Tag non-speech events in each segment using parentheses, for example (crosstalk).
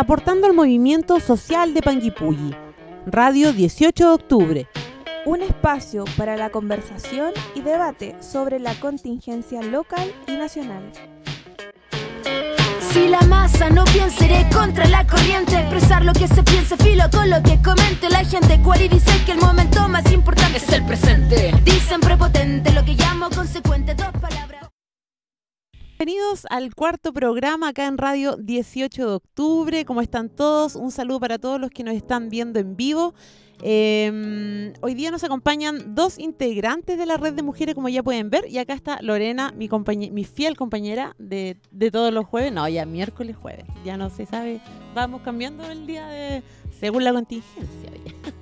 aportando al movimiento social de Panguipulli. Radio 18 de octubre. Un espacio para la conversación y debate sobre la contingencia local y nacional. Si la masa no piensa, iré contra la corriente. Expresar lo que se piensa, filo con lo que comente la gente. Cual y dice que el momento más importante es el presente. Dicen prepotente, lo que llamo consecuente, dos palabras. Bienvenidos al cuarto programa acá en Radio 18 de octubre. ¿Cómo están todos? Un saludo para todos los que nos están viendo en vivo. Eh, hoy día nos acompañan dos integrantes de la red de mujeres, como ya pueden ver, y acá está Lorena, mi, fiel compañera de, todos los jueves, no, ya miércoles, jueves, ya no se sabe, vamos cambiando el día de según la contingencia. (laughs)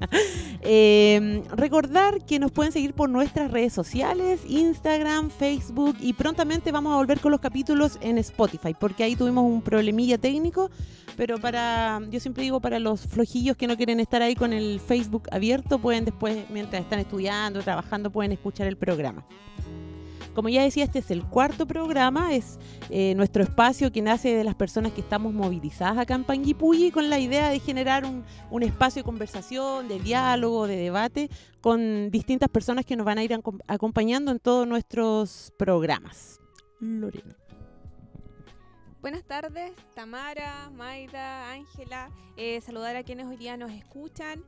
(laughs) eh, recordar que nos pueden seguir por nuestras redes sociales, Instagram, Facebook y prontamente vamos a volver con los capítulos en Spotify, porque ahí tuvimos un problemilla técnico, pero para, yo siempre digo, para los flojillos que no quieren estar ahí con el Facebook abierto, pueden después, mientras están estudiando, trabajando, pueden escuchar el programa. Como ya decía, este es el cuarto programa, es eh, nuestro espacio que nace de las personas que estamos movilizadas acá en Panguipulli con la idea de generar un, un espacio de conversación, de diálogo, de debate con distintas personas que nos van a ir acompañando en todos nuestros programas. Lorena. Buenas tardes, Tamara, Maida, Ángela, eh, saludar a quienes hoy día nos escuchan.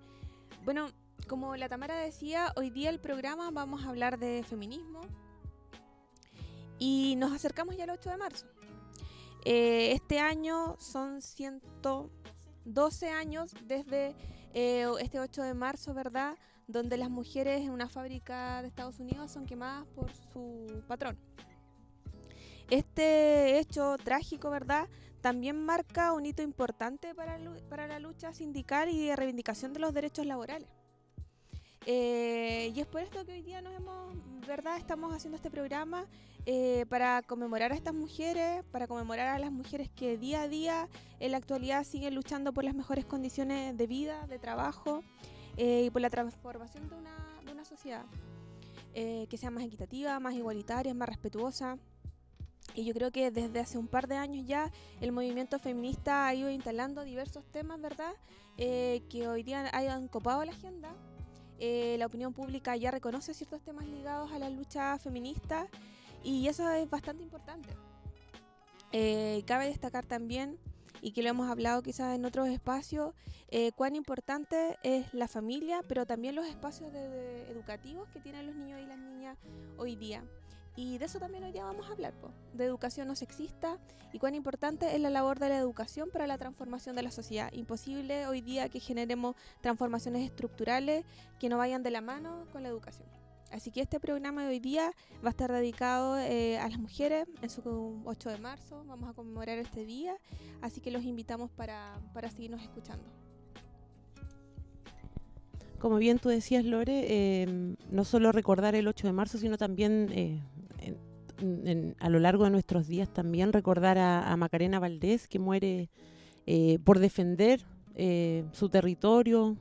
Bueno, como la Tamara decía, hoy día el programa vamos a hablar de feminismo, y nos acercamos ya al 8 de marzo. Eh, este año son 112 años desde eh, este 8 de marzo, ¿verdad? Donde las mujeres en una fábrica de Estados Unidos son quemadas por su patrón. Este hecho trágico, ¿verdad? También marca un hito importante para, para la lucha sindical y de reivindicación de los derechos laborales. Eh, y es por esto que hoy día nos hemos, ¿verdad? Estamos haciendo este programa eh, para conmemorar a estas mujeres, para conmemorar a las mujeres que día a día en la actualidad siguen luchando por las mejores condiciones de vida, de trabajo eh, y por la transformación de una, de una sociedad que sea más equitativa, más igualitaria, más respetuosa. Y yo creo que desde hace un par de años ya el movimiento feminista ha ido instalando diversos temas, ¿verdad? que hoy día hayan copado la agenda eh, la opinión pública ya reconoce ciertos temas ligados a la lucha feminista y eso es bastante importante. Eh, cabe destacar también, y que lo hemos hablado quizás en otros espacios, eh, cuán importante es la familia, pero también los espacios educativos que tienen los niños y las niñas hoy día. Y de eso también hoy día vamos a hablar, de educación no sexista y cuán importante es la labor de la educación para la transformación de la sociedad. Imposible hoy día que generemos transformaciones estructurales que no vayan de la mano con la educación. Así que este programa de hoy día va a estar dedicado eh, a las mujeres en su 8 de marzo. Vamos a conmemorar este día, así que los invitamos para, para seguirnos escuchando. Como bien tú decías, Lore, eh, no solo recordar el 8 de marzo, sino también eh, a lo largo de nuestros días también recordar a, Macarena Valdés, que muere eh, por defender eh, su territorio,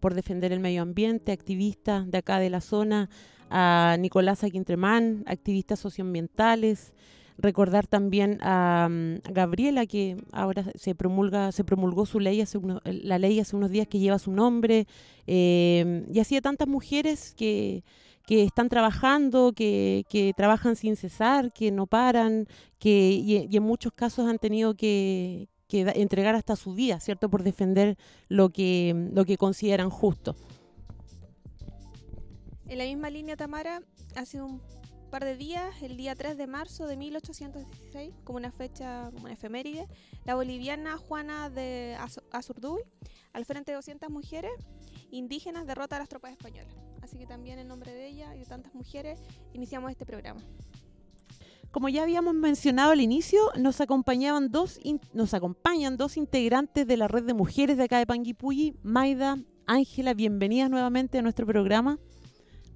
por defender el medio ambiente, activista de acá de la zona, a Nicolás Aquintremán, activistas socioambientales, recordar también a, Gabriela que ahora se promulga se promulgó su ley hace la ley hace unos días que lleva su nombre eh, y así a tantas mujeres que que están trabajando, que, trabajan sin cesar, que no paran, que y, en muchos casos han tenido que, entregar hasta su vida, ¿cierto? Por defender lo que, lo que consideran justo. En la misma línea, Tamara, hace un par de días, el día 3 de marzo de 1816, como una fecha, como una efeméride, la boliviana Juana de Azurduy, al frente de 200 mujeres indígenas, derrota a las tropas españolas. Así que también en nombre de ella y de tantas mujeres iniciamos este programa. Como ya habíamos mencionado al inicio, nos acompañaban dos nos acompañan dos integrantes de la red de mujeres de acá de Panguipulli, Maida, Ángela, bienvenidas nuevamente a nuestro programa.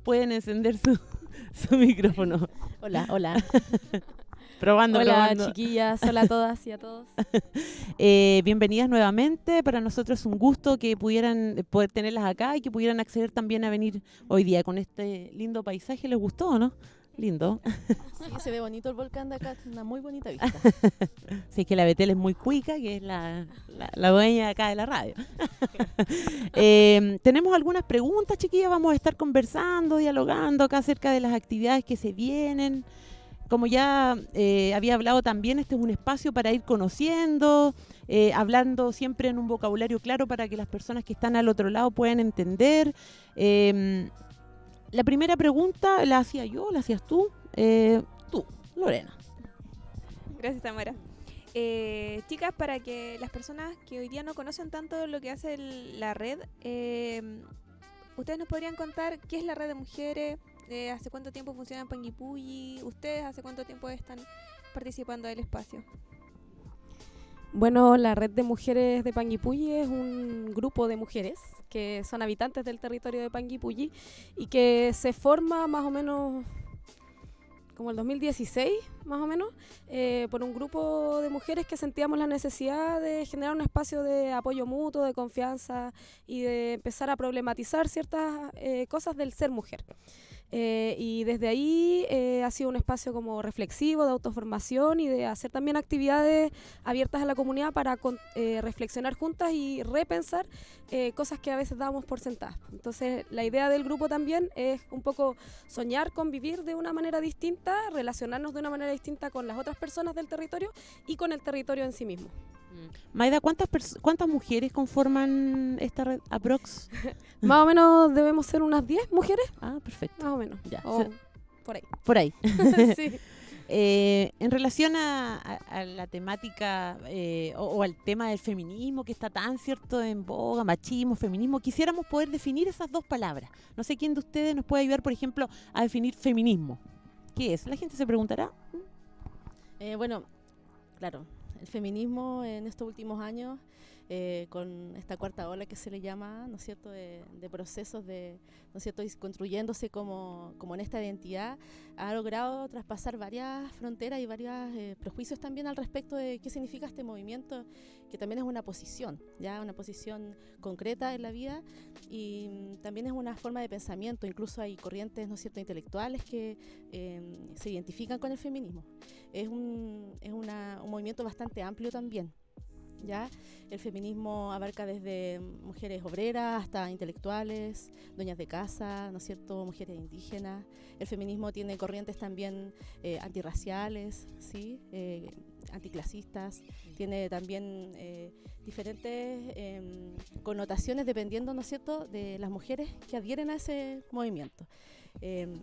Pueden encender su, (laughs) su micrófono. Hola, hola. (laughs) Probando, Hola, chiquillas. Hola a todas y a todos. (laughs) Eh, bienvenidas nuevamente. Para nosotros es un gusto que pudieran poder tenerlas acá y que pudieran acceder también a venir hoy día con este lindo paisaje. ¿Les gustó o no? lindo. Sí, se ve bonito el volcán de acá, una muy bonita vista. (laughs) Sí, es que la Betel es muy cuica, que es la, la, la dueña acá de la radio. (laughs) Eh, tenemos algunas preguntas, chiquillas. Vamos a estar conversando, dialogando acá acerca de las actividades que se vienen. Como ya eh, había hablado también, este es un espacio para ir conociendo, eh, hablando siempre en un vocabulario claro para que las personas que están al otro lado puedan entender. Eh, la primera pregunta la hacía yo, la hacías tú. Eh, tú, Lorena. Gracias, Tamara. Chicas, para que las personas que hoy día no conocen tanto lo que hace la red, eh, ustedes nos podrían contar qué es la red de mujeres, hace cuánto tiempo funciona Panguipulli, ustedes hace cuánto tiempo están participando del espacio. Bueno, la red de mujeres de Panguipulli es un grupo de mujeres que son habitantes del territorio de Panguipulli y que se forma más o menos como el 2016, más o menos, eh, por un grupo de mujeres que sentíamos la necesidad de generar un espacio de apoyo mutuo, de confianza y de empezar a problematizar ciertas eh, cosas del ser mujer. Eh, y desde ahí eh, ha sido un espacio como reflexivo, de autoformación y de hacer también actividades abiertas a la comunidad para con- eh, reflexionar juntas y repensar eh, cosas que a veces dábamos por sentadas. Entonces, la idea del grupo también es un poco soñar con vivir de una manera distinta, relacionarnos de una manera distinta con las otras personas del territorio y con el territorio en sí mismo. Maida, ¿cuántas, ¿cuántas mujeres conforman esta red? ¿Aprox? (laughs) más o menos debemos ser unas 10 mujeres, Ah, perfecto. más o menos. Ya, O se- por ahí. Por ahí. (laughs) sí. Eh, en relación a, a- a la temática eh, o, o al tema del feminismo que está tan cierto en boga, machismo, feminismo, quisiéramos poder definir esas dos palabras. No sé quién de ustedes nos puede ayudar, por ejemplo, a definir feminismo. ¿Qué es? La gente se preguntará. Eh, bueno, claro, el feminismo en estos últimos años, eh, con esta cuarta ola que se le llama, ¿no es cierto?, de, de procesos de, ¿no es cierto?, y construyéndose como, como en esta identidad, ha logrado traspasar varias fronteras y varios prejuicios también al respecto de qué significa este movimiento, que también es una posición, ya una posición concreta en la vida y mm, también es una forma de pensamiento, incluso hay corrientes, ¿no es cierto?, intelectuales que eh, se identifican con el feminismo es un, es una- un movimiento bastante amplio también. ¿Ya? El feminismo abarca desde mujeres obreras hasta intelectuales, dueñas de casa, ¿no es cierto? mujeres indígenas. El feminismo tiene corrientes también eh, antirraciales, ¿sí? Eh, anticlasistas, tiene también eh, diferentes em, connotaciones dependiendo, ¿no es cierto?, de las mujeres que adhieren a ese movimiento. Em,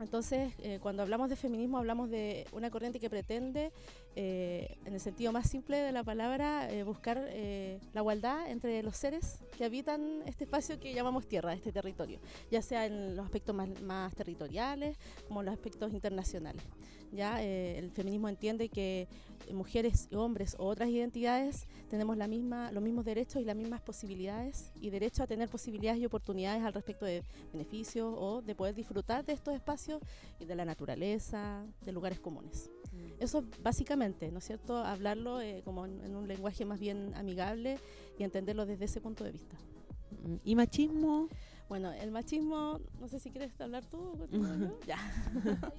entonces, eh, cuando hablamos de feminismo, hablamos de una corriente que pretende, eh, en el sentido más simple de la palabra, eh, buscar eh, la igualdad entre los seres que habitan este espacio que llamamos tierra, este territorio, ya sea en los aspectos más, territoriales como los aspectos internacionales. Ya Eh, el feminismo entiende que mujeres, hombres o otras identidades tenemos la misma, los mismos derechos y las mismas posibilidades y derecho a tener posibilidades y oportunidades al respecto de beneficios o de poder disfrutar de estos espacios y de la naturaleza, de lugares comunes. Eso básicamente, ¿no es cierto? Hablarlo eh, como en, en un lenguaje más bien amigable y entenderlo desde ese punto de vista. ¿Y machismo? Bueno, el machismo, no sé si quieres hablar tú o continúo yo. Ya. (laughs)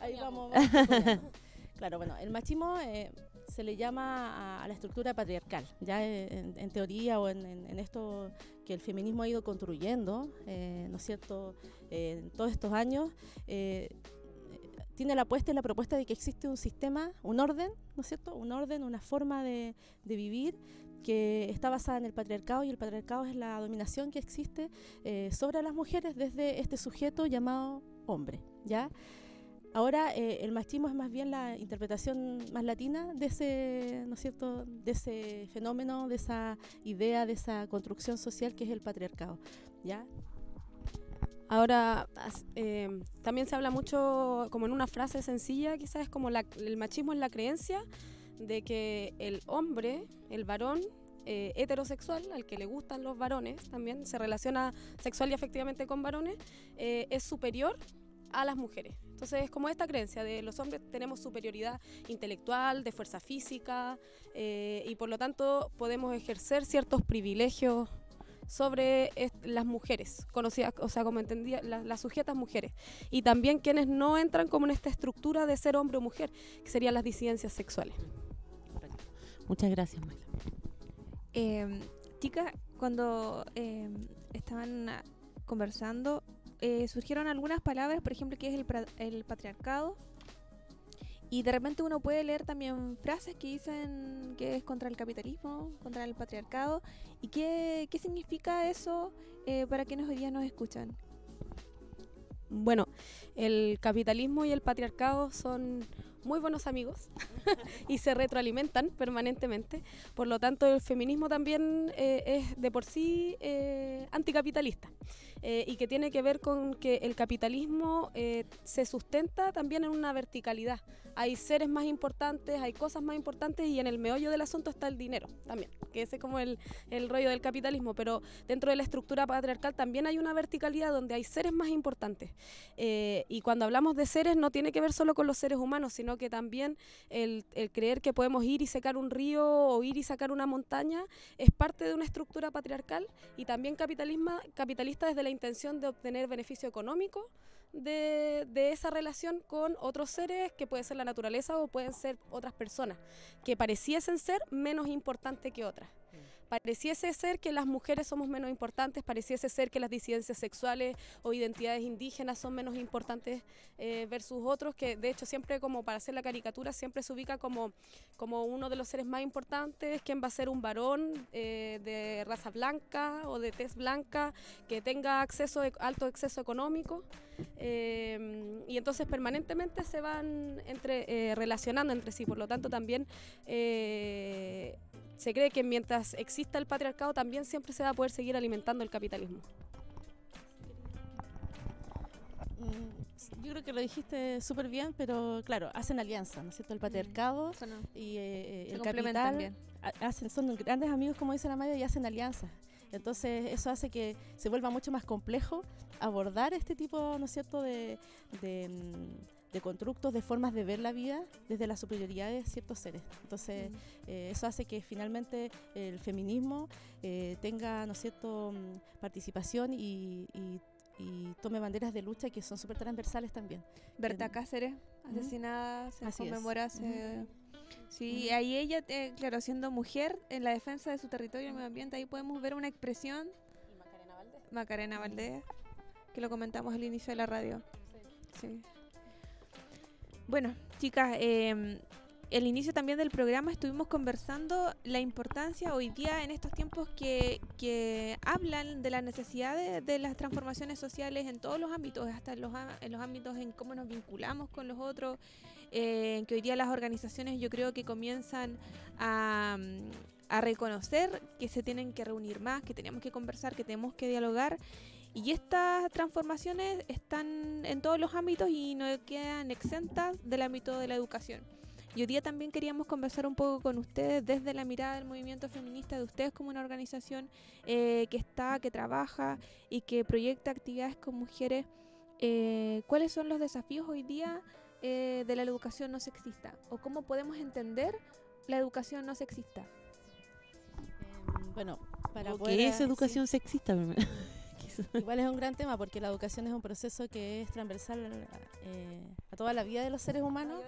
Ahí vamos. (laughs) (laughs) claro, bueno, el machismo eh, se le llama a, a la estructura patriarcal, ya en, en teoría o en, en- en esto que el feminismo ha ido construyendo, eh, ¿no es cierto?, Eh, en todos estos años. tiene la apuesta y la propuesta de que existe un sistema, un orden, ¿no es cierto? Un orden, una forma de, de vivir que está basada en el patriarcado y el patriarcado es la dominación que existe eh, sobre las mujeres desde este sujeto llamado hombre, ¿ya? Ahora eh, el machismo es más bien la interpretación más latina de ese, ¿no es cierto?, de ese fenómeno, de esa idea, de esa construcción social que es el patriarcado, ¿ya? Ahora, eh, también se habla mucho, como en una frase sencilla, quizás es como la- el machismo es la creencia de que el hombre, el varón eh, heterosexual, al que le gustan los varones también, se relaciona sexual y afectivamente con varones, eh, es superior a las mujeres. Entonces es como esta creencia de los hombres tenemos superioridad intelectual, de fuerza física, eh, y por lo tanto podemos ejercer ciertos privilegios sobre las mujeres, conocidas, o sea, como entendía, las sujetas mujeres. Y también quienes no entran como en esta estructura de ser hombre o mujer, que serían las disidencias sexuales. Muchas gracias, Mayla. Eh, chicas, cuando em, estaban conversando, eh, surgieron algunas palabras, por ejemplo, que es el, patriarcado, y de repente uno puede leer también frases que dicen que es contra el capitalismo, contra el patriarcado. ¿Y qué, qué significa eso eh, para quienes hoy día nos escuchan? Bueno, el capitalismo y el patriarcado son muy buenos amigos (laughs) y se retroalimentan permanentemente. Por lo tanto, el feminismo también eh, es de por sí eh, anticapitalista. Eh, y que tiene que ver con que el capitalismo se sustenta también en una verticalidad. Hay seres más importantes, hay cosas más importantes y en el meollo del asunto está el dinero también, que ese es como el, el rollo del capitalismo, pero dentro de la estructura patriarcal también hay una verticalidad donde hay seres más importantes. Y cuando hablamos de seres no tiene que ver solo con los seres humanos, sino que también el, creer que podemos ir y secar un río o ir y sacar una montaña es parte de una estructura patriarcal y también capitalismo, capitalista desde la intención de obtener beneficio económico de, esa relación con otros seres, que puede ser la naturaleza o pueden ser otras personas, que pareciesen ser menos importantes que otras pareciese ser que las mujeres somos menos importantes, pareciese ser que las disidencias sexuales o identidades indígenas son menos importantes eh, versus otros, que de hecho siempre como para hacer la caricatura siempre se ubica como, como uno de los seres más importantes, quien va a ser un varón eh, de raza blanca o de tez blanca, que tenga acceso, alto acceso económico. Eh, y entonces permanentemente se van entre, relacionando entre sí, por lo tanto también se cree que mientras exista el patriarcado también siempre se va a poder seguir alimentando el capitalismo. Mm, yo creo que lo dijiste súper bien, pero claro, hacen alianza, ¿no es cierto? El patriarcado y eh, eh, el capital hacen, son grandes amigos, como dice la Maya, y hacen alianzas. Entonces eso hace que se vuelva mucho más complejo abordar este tipo, ¿no es cierto?, de, de mm, de constructos, de formas de ver la vida desde la superioridad de ciertos seres. Entonces, eh, eso hace que finalmente el feminismo eh, tenga, ¿no es cierto?, mm, participación y, tome banderas de lucha que son súper transversales también. Berta Cáceres, asesinada, se conmemora Sí, ahí ella, eh, claro, siendo mujer en la defensa de su territorio y medio ambiente, ahí podemos ver una expresión. Y Macarena Valdés. Macarena Valdés, que lo comentamos al inicio de la radio. sí. Bueno, chicas, eh, el inicio también del programa estuvimos conversando la importancia hoy día en estos tiempos que, que hablan de la necesidad de, las transformaciones sociales en todos los ámbitos, hasta en los, en los ámbitos en cómo nos vinculamos con los otros, eh, que hoy día las organizaciones yo creo que comienzan a, a reconocer que se tienen que reunir más, que tenemos que conversar, que tenemos que dialogar y estas transformaciones están en todos los ámbitos y no quedan exentas del ámbito de la educación. Y hoy día también queríamos conversar un poco con ustedes desde la mirada del movimiento feminista, de ustedes como una organización eh, que está, que trabaja y que proyecta actividades con mujeres. Eh, ¿Cuáles son los desafíos hoy día eh, de la educación no sexista? ¿O cómo podemos entender la educación no sexista? Em, bueno, para ¿Qué es educación sexista? (laughs) Igual es un gran tema porque la educación es un proceso que es transversal eh, a toda la vida de los seres humanos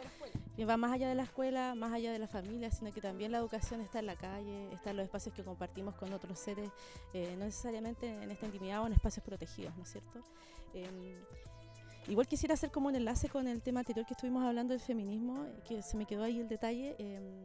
y va más allá de la escuela, más allá de la familia, sino que también la educación está en la calle, está en los espacios que compartimos con otros seres, eh, no necesariamente en esta intimidad o en espacios protegidos, ¿no es cierto? Em, igual quisiera hacer como un enlace con el tema anterior que estuvimos hablando del feminismo, que se me quedó ahí el detalle, em,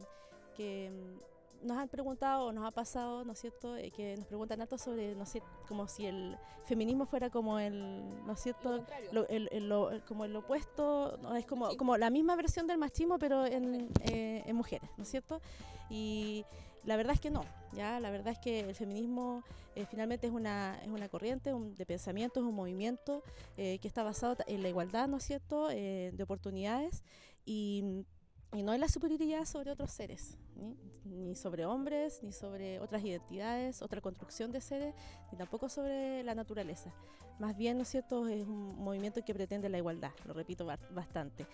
que em, nos han preguntado o nos ha pasado, ¿no es cierto?, eh, que nos preguntan harto sobre, no sé, como si el feminismo fuera como el, ¿no es cierto?, el, como el opuesto, ¿no? es como, como la misma versión del machismo, pero en, eh, en mujeres, ¿no es cierto? Y la verdad es que no, ya la verdad es que el feminismo eh, finalmente es una, es una corriente de pensamiento, es un movimiento que está basado en la igualdad, ¿no es cierto?, de oportunidades y y no es la superioridad sobre otros seres, ¿ni? sobre hombres, ni sobre otras identidades, otra construcción de seres, ni tampoco sobre la naturaleza. Más bien, ¿no es cierto?, es un movimiento que pretende la igualdad, lo repito bastante.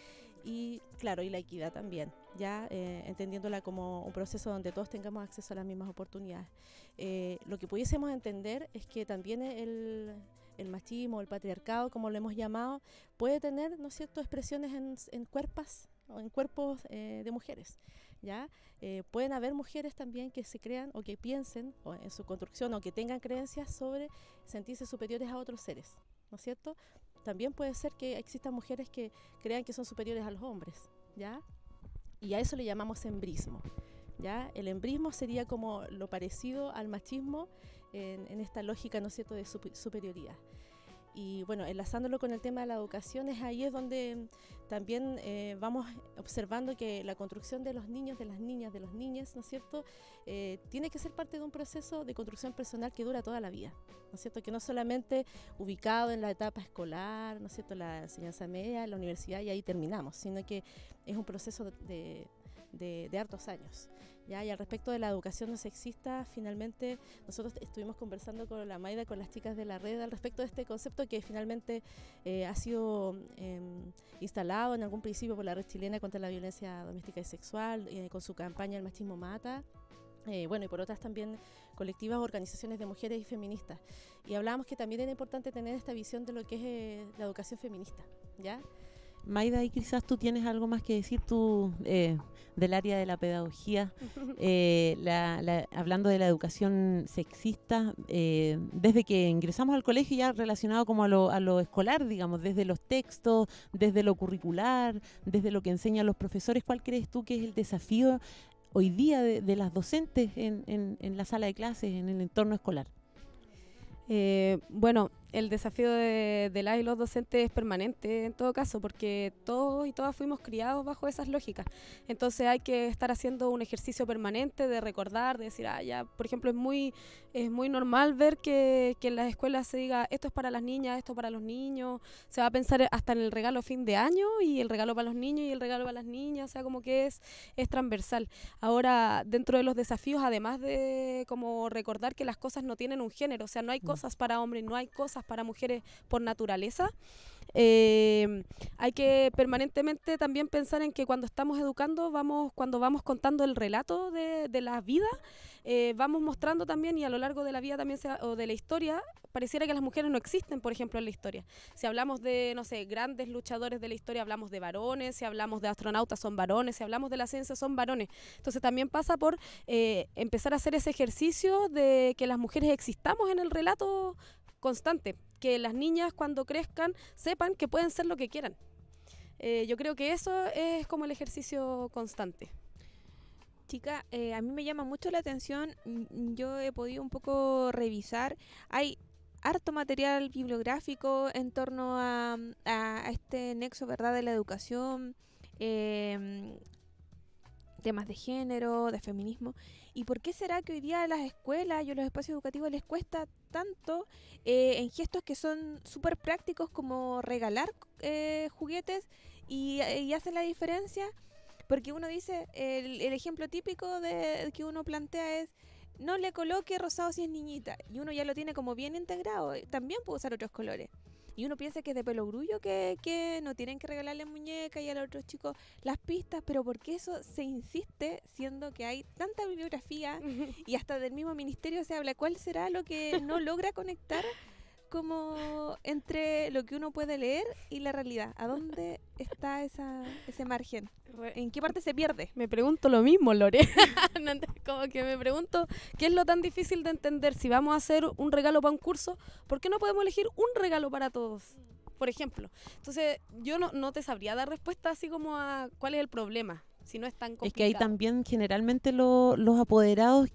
Y claro, y la equidad también, ya eh, entendiéndola como un proceso donde todos tengamos acceso a las mismas oportunidades. Eh, lo que pudiésemos entender es que también el, el machismo, el patriarcado, como lo hemos llamado, puede tener, ¿no es cierto?, expresiones en, en cuerpos o en cuerpos eh, de mujeres. ¿Ya? pueden haber mujeres también que se crean o que piensen o en su construcción o que tengan creencias sobre sentirse superiores a otros seres, ¿no es cierto? También puede ser que existan mujeres que crean que son superiores a los hombres, ¿ya? Y a eso le llamamos embrismo, ¿ya? El embrismo sería como lo parecido al machismo en, esta lógica, ¿no es cierto?, de superioridad. Y bueno, enlazándolo con el tema de la educación, es ahí es donde también eh, vamos observando que la construcción de los niños, de las niñas, de los niños, ¿no es cierto?, eh, tiene que ser parte de un proceso de construcción personal que dura toda la vida, ¿no es cierto?, que no solamente ubicado en la etapa escolar, ¿no es cierto?, la enseñanza media, la universidad y ahí terminamos, sino que es un proceso de, de, de hartos años. ¿Ya? Y al respecto de la educación no sexista, finalmente nosotros estuvimos conversando con la Maida, con las chicas de la red, al respecto de este concepto que finalmente eh, ha sido em, instalado en algún principio por la red chilena contra la violencia doméstica y sexual, eh, con su campaña El machismo mata. Eh, bueno, y por otras también colectivas organizaciones de mujeres y feministas. Y hablábamos que también era importante tener esta visión de lo que es la educación feminista, ¿ya? Maida, y quizás tú tienes algo más que decir tú eh, del área de la pedagogía, (laughs) eh, hablando de la educación sexista, eh, desde que ingresamos al colegio ya relacionado como a lo, escolar, digamos, desde los textos, desde lo curricular, desde lo que enseñan los profesores, ¿cuál crees tú que es el desafío hoy día de, las docentes en, en la sala de clases, en el entorno escolar? bueno, el desafío de, la y los docentes es permanente en todo caso, porque todos y todas fuimos criados bajo esas lógicas. Entonces hay que estar haciendo un ejercicio permanente de recordar, de decir, ah, ya, por ejemplo, es muy, es muy normal ver que, que en las escuelas se diga, esto es para las niñas, esto es para los niños, se va a pensar hasta en el regalo fin de año y el regalo para los niños y el regalo para las niñas, o sea, como que es, es transversal. Ahora, dentro de los desafíos, además de como recordar que las cosas no tienen un género, o sea, no hay mm. cosas para hombres, no hay cosas para mujeres por naturaleza. Eh, hay que permanentemente también pensar en que cuando estamos educando, vamos, cuando vamos contando el relato de, de la vida, eh, vamos mostrando también y a lo largo de la vida también o de la historia, pareciera que las mujeres no existen, por ejemplo, en la historia. Si hablamos de, no sé, grandes luchadores de la historia, hablamos de varones, si hablamos de astronautas son varones, si hablamos de la ciencia son varones. Entonces también pasa por eh, empezar a hacer ese ejercicio de que las mujeres existamos en el relato constante, que las niñas cuando crezcan sepan que pueden ser lo que quieran. Eh, yo creo que eso es como el ejercicio constante. Chica, eh, a mí me llama mucho la atención, yo he podido un poco revisar, hay harto material bibliográfico en torno a, este nexo, ¿verdad?, de la educación, em, temas de género, de feminismo. ¿Y por qué será que hoy día a las escuelas y a los espacios educativos les cuesta tanto eh, en gestos que son súper prácticos como regalar eh, juguetes y, hacen la diferencia? Porque uno dice, el, el ejemplo típico de que uno plantea es, no le coloque rosado si es niñita. Y uno ya lo tiene como bien integrado. También puede usar otros colores. Y uno piensa que es de pelo grullo que, que no tienen que regalarle muñeca y a los otros chicos las pistas, pero ¿por qué eso se insiste siendo que hay tanta bibliografía (laughs) y hasta del mismo ministerio se habla? ¿Cuál será lo que no logra conectar como entre lo que uno puede leer y la realidad? ¿A dónde (laughs) está esa, ese margen? ¿En qué parte se pierde? Me pregunto lo mismo, Lore. (laughs) como que me pregunto qué es lo tan difícil de entender. Si vamos a hacer un regalo para un curso, ¿por qué no podemos elegir un regalo para todos? Por ejemplo. Entonces, yo no, no te sabría dar respuesta así como a cuál es el problema, si no es tan complicado. Es que hay también generalmente los apoderados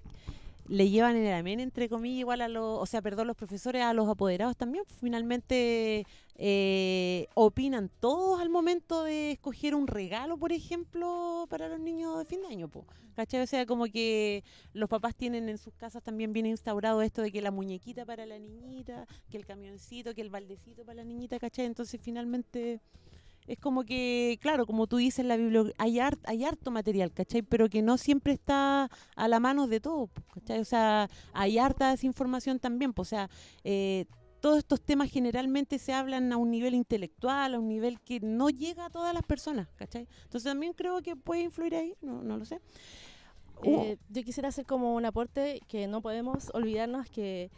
le llevan el amén, entre comillas, igual a los, o sea, perdón, los profesores a los apoderados también, finalmente eh, opinan todos al momento de escoger un regalo, por ejemplo, para los niños de fin de año, ¿cachai? O sea, como que los papás tienen en sus casas también bien instaurado esto de que la muñequita para la niñita, que el camioncito, que el baldecito para la niñita, ¿cachai? Entonces, finalmente es como que, claro, como tú dices, la biblioteca hay, hay harto material, ¿cachai? Pero que no siempre está a la mano de todo, ¿cachai? O sea, hay harta desinformación también, pues, o sea, eh, todos estos temas generalmente se hablan a un nivel intelectual, a un nivel que no llega a todas las personas, ¿cachai? Entonces también creo que puede influir ahí, no, no lo sé. Uh, Eh, yo quisiera hacer como un aporte que no podemos olvidarnos que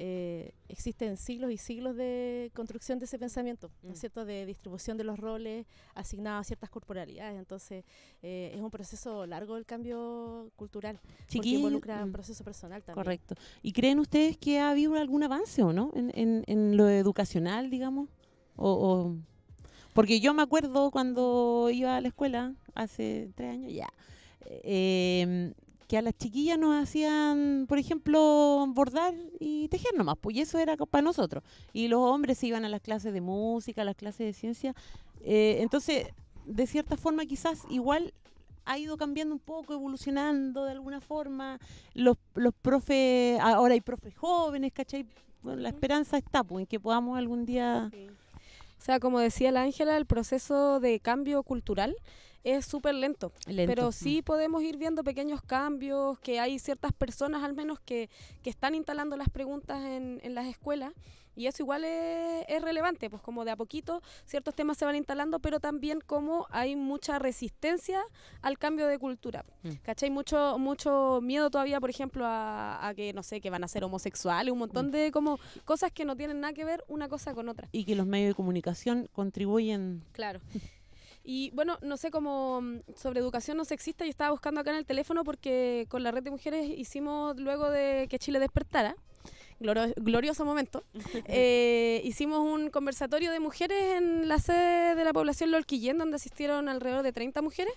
eh, existen siglos y siglos de construcción de ese pensamiento, ¿no Mm. es cierto? De distribución de los roles asignados a ciertas corporalidades. Entonces, eh, es un proceso largo el cambio cultural, porque chiquillo, involucra un mm, proceso personal también. Correcto. ¿Y creen ustedes que ha habido algún avance o no en, en, en lo educacional, digamos? O, o- Porque yo me acuerdo cuando iba a la escuela, hace tres años ya, eh, que a las chiquillas nos hacían, por ejemplo, bordar y tejer nomás, pues y eso era para nosotros. Y los hombres se iban a las clases de música, a las clases de ciencia. Eh, entonces, de cierta forma, quizás igual ha ido cambiando un poco, evolucionando de alguna forma. Los, los profes, ahora hay profes jóvenes, ¿cachai? Bueno, la esperanza está, pues, en que podamos algún día... O sea, como decía la Ángela, el proceso de cambio cultural es súper lento, lento. pero Mm. sí podemos ir viendo pequeños cambios, que hay ciertas personas al menos que, que están instalando las preguntas en, en las escuelas. Y eso igual es, es relevante, pues como de a poquito ciertos temas se van instalando, pero también como hay mucha resistencia al cambio de cultura. Mm. ¿Cachai? Mucho, mucho miedo todavía, por ejemplo, a, a que, no sé, que van a ser homosexuales, un montón Mm. de como cosas que no tienen nada que ver una cosa con otra. Y que los medios de comunicación contribuyen... Claro. (laughs) Y bueno, no sé cómo mm, sobre educación no sexista, yo estaba buscando acá en el teléfono porque con la red de mujeres hicimos luego de que Chile despertara, gloro- glorioso momento, (laughs) eh, hicimos un conversatorio de mujeres en la sede de la población Lolquillén, donde asistieron alrededor de 30 mujeres.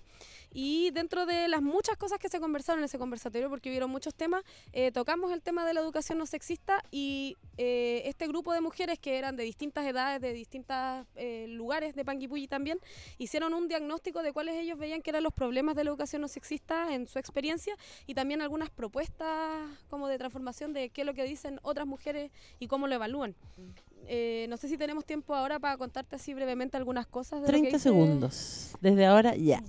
Y dentro de las muchas cosas que se conversaron en ese conversatorio, porque hubieron muchos temas, eh, tocamos el tema de la educación no sexista y eh, este grupo de mujeres que eran de distintas edades, de distintos lugares de Panguipulli también, hicieron un diagnóstico de cuáles ellos veían que eran los problemas de la educación no sexista en su experiencia y también algunas propuestas como de transformación de qué es lo que dicen otras mujeres y cómo lo evalúan. Eh, no sé si tenemos tiempo ahora para contarte así brevemente algunas cosas. De lo que 30 segundos. Desde ahora, ya.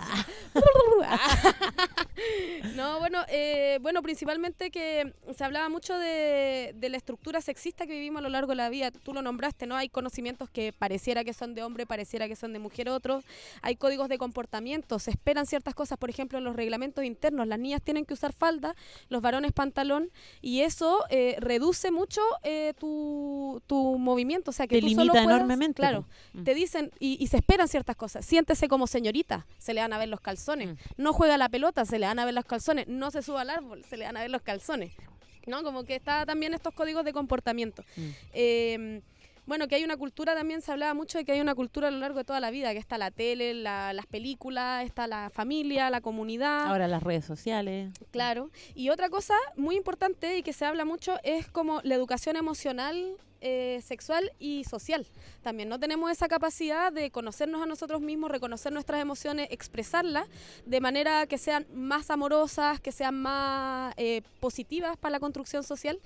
(laughs) (laughs) no, bueno, eh, bueno, principalmente que se hablaba mucho de, de la estructura sexista que vivimos a lo largo de la vida. Tú lo nombraste, ¿no? Hay conocimientos que pareciera que son de hombre, pareciera que son de mujer otros. Hay códigos de comportamiento, se esperan ciertas cosas, por ejemplo, en los reglamentos internos. Las niñas tienen que usar falda, los varones pantalón, y eso eh, reduce mucho eh, tu, tu movimiento. O sea, que Te tú solo limita puedas- enormemente, Claro. Mm. te dicen y, y se esperan ciertas cosas. Siéntese como señorita, se le van a ver los calzones. No juega la pelota, se le van a ver los calzones. No se suba al árbol, se le van a ver los calzones. ¿No? Como que está también estos códigos de comportamiento. Mm. Eh, bueno, que hay una cultura, también se hablaba mucho de que hay una cultura a lo largo de toda la vida, que está la tele, la- las películas, está la familia, la comunidad. Ahora las redes sociales. Claro. Y otra cosa muy importante y que se habla mucho es como la educación emocional, eh, sexual y social. También no tenemos esa capacidad de conocernos a nosotros mismos, reconocer nuestras emociones, expresarlas de manera que sean más amorosas, que sean más eh, positivas para la construcción social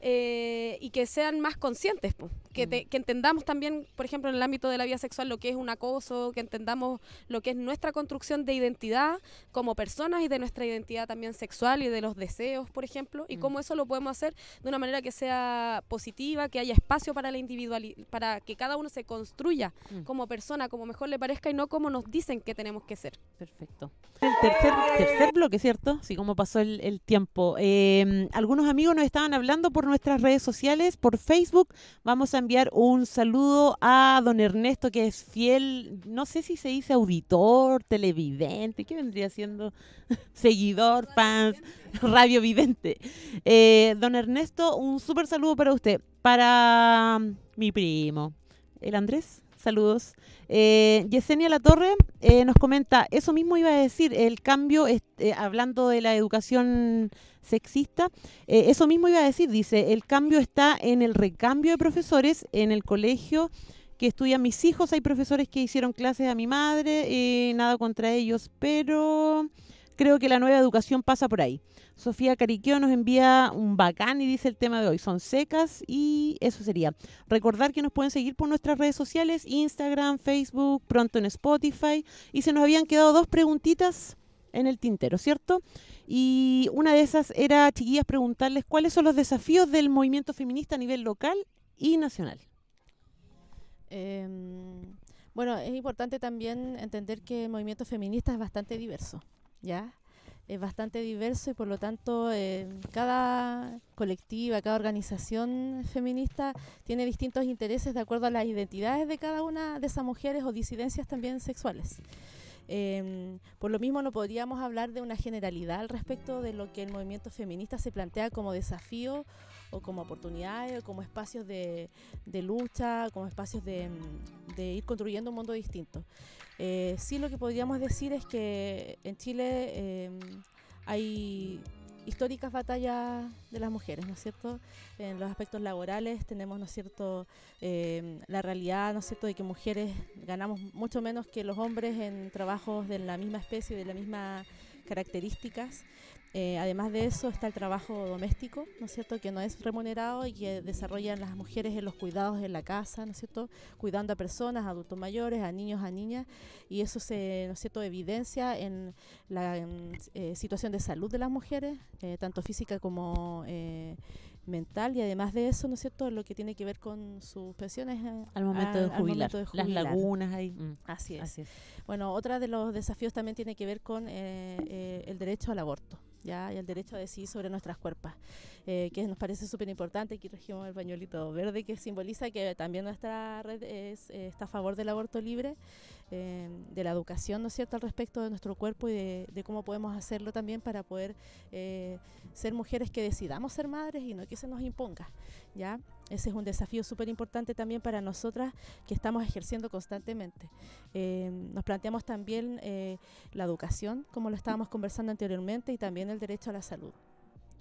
eh, y que sean más conscientes. po. Que, te- que entendamos también, por ejemplo, en el ámbito de la vida sexual, lo que es un acoso, que entendamos lo que es nuestra construcción de identidad como personas y de nuestra identidad también sexual y de los deseos, por ejemplo, y Mm. cómo eso lo podemos hacer de una manera que sea positiva, que haya espacio para la individualidad, para que cada uno se construya Mm. como persona, como mejor le parezca y no como nos dicen que tenemos que ser. Perfecto. El tercer, tercer bloque, ¿cierto? Así como pasó el, el tiempo. Eh, algunos amigos nos estaban hablando por nuestras redes sociales, por Facebook. Vamos a enviar un saludo a don Ernesto, que es fiel, no sé si se dice auditor, televidente, ¿qué vendría siendo? (laughs) Seguidor, fans, (laughs) radiovidente. Eh, don Ernesto, un súper saludo para usted. Para mm, mi primo, el Andrés, saludos. Eh, Yesenia Latorre eh, nos comenta, eso mismo iba a decir, el cambio, es- eh, hablando de la educación sexista, eh, eso mismo iba a decir, dice, el cambio está en el recambio de profesores en el colegio que estudian mis hijos, hay profesores que hicieron clases a mi madre, eh, nada contra ellos, pero creo que la nueva educación pasa por ahí. Sofía Cariqueo nos envía un bacán y dice el tema de hoy, son secas y eso sería. Recordar que nos pueden seguir por nuestras redes sociales, Instagram, Facebook, pronto en Spotify. Y se nos habían quedado dos preguntitas en el tintero, ¿cierto? Y una de esas era, chiquillas, preguntarles cuáles son los desafíos del movimiento feminista a nivel local y nacional. Em, bueno, es importante también entender que el movimiento feminista es bastante diverso, ¿ya? Es bastante diverso y por lo tanto eh, cada colectiva, cada organización feminista tiene distintos intereses de acuerdo a las identidades de cada una de esas mujeres o disidencias también sexuales. Em, por lo mismo no podríamos hablar de una generalidad al respecto de lo que el movimiento feminista se plantea como desafío o como oportunidades o como espacios de, lucha, como espacios de, ir construyendo un mundo distinto. Eh, sí lo que podríamos decir es que en Chile em, hay históricas batallas de las mujeres, ¿no es cierto? En los aspectos laborales tenemos, ¿no es cierto?, em, la realidad, ¿no es cierto?, de que mujeres ganamos mucho menos que los hombres en trabajos de la misma especie, de las mismas características. Eh, además de eso está el trabajo doméstico, ¿no es cierto?, que no es remunerado y que desarrollan las mujeres en los cuidados en la casa, ¿no es cierto?, cuidando a personas, adultos mayores, a niños, a niñas, y eso se, ¿no es cierto?, evidencia en la eh, situación de salud de las mujeres, eh, tanto física como mental y además de eso, ¿no es cierto?, lo que tiene que ver con sus pensiones al, momento, de jubilar, las lagunas ahí. Mm, así, es. Bueno, otra de los desafíos también tiene que ver con el derecho al aborto ya y el derecho a decidir sobre nuestras cuerpos, eh, que nos parece súper importante. Aquí trajimos el pañuelito verde que simboliza que también nuestra red es, eh, está a favor del aborto libre, eh, de la educación, ¿no es cierto?, al respecto de nuestro cuerpo y de, cómo podemos hacerlo también para poder ser mujeres que decidamos ser madres y no que se nos imponga, ¿ya? Ese es un desafío súper importante también para nosotras que estamos ejerciendo constantemente. nos planteamos también la educación, como lo estábamos conversando anteriormente, y también el derecho a la salud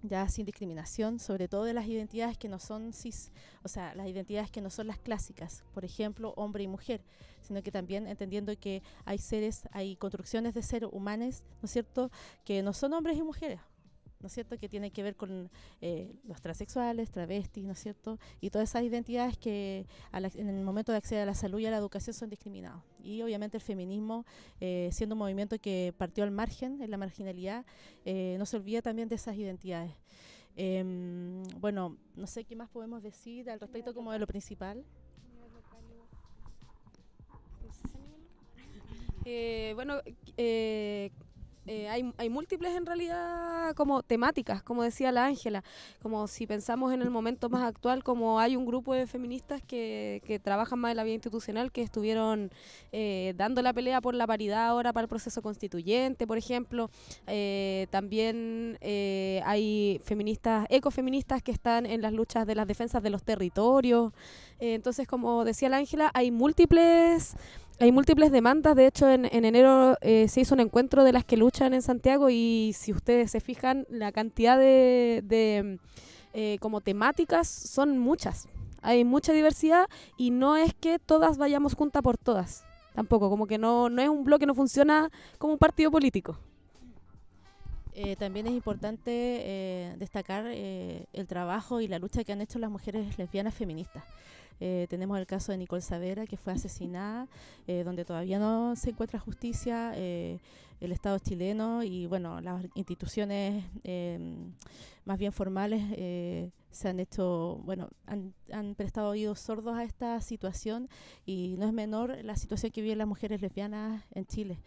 ya sin discriminación, sobre todo de las identidades que no son cis, o sea, las identidades que no son las clásicas, por ejemplo, hombre y mujer, sino que también entendiendo que hay seres, hay construcciones de seres humanos, ¿no es cierto?, que no son hombres y mujeres, ¿no es cierto?, que tiene que ver con eh, los transexuales, travestis, ¿no es cierto?, y todas esas identidades que en el momento de acceder a la salud y a la educación son discriminados. Y obviamente el feminismo, eh, siendo un movimiento que partió al margen, en la marginalidad, eh, no se olvida también de esas identidades. Em, bueno, no sé qué más podemos decir al respecto como de lo principal. bueno, eh, hay, hay, múltiples en realidad como temáticas, como decía la Ángela, como si pensamos en el momento más actual, como hay un grupo de feministas que, que trabajan más en la vida institucional, que estuvieron eh, dando la pelea por la paridad ahora para el proceso constituyente, por ejemplo. Eh, también hay feministas, ecofeministas que están en las luchas de las defensas de los territorios. Entonces, como decía la Ángela, hay múltiples hay múltiples demandas, de hecho en, enero eh, se hizo un encuentro de las que luchan en Santiago y si ustedes se fijan, la cantidad de, eh, como temáticas son muchas. Hay mucha diversidad y no es que todas vayamos juntas por todas, tampoco, como que no, no es un bloque, no funciona como un partido político. Eh, también es importante destacar el trabajo y la lucha que han hecho las mujeres lesbianas feministas. Eh, tenemos el caso de Nicole Savera, que fue asesinada, eh, donde todavía no se encuentra justicia. Eh, el Estado chileno y bueno, las instituciones más bien formales se han hecho, bueno, han, han, prestado oídos sordos a esta situación y no es menor la situación que viven las mujeres lesbianas en Chile.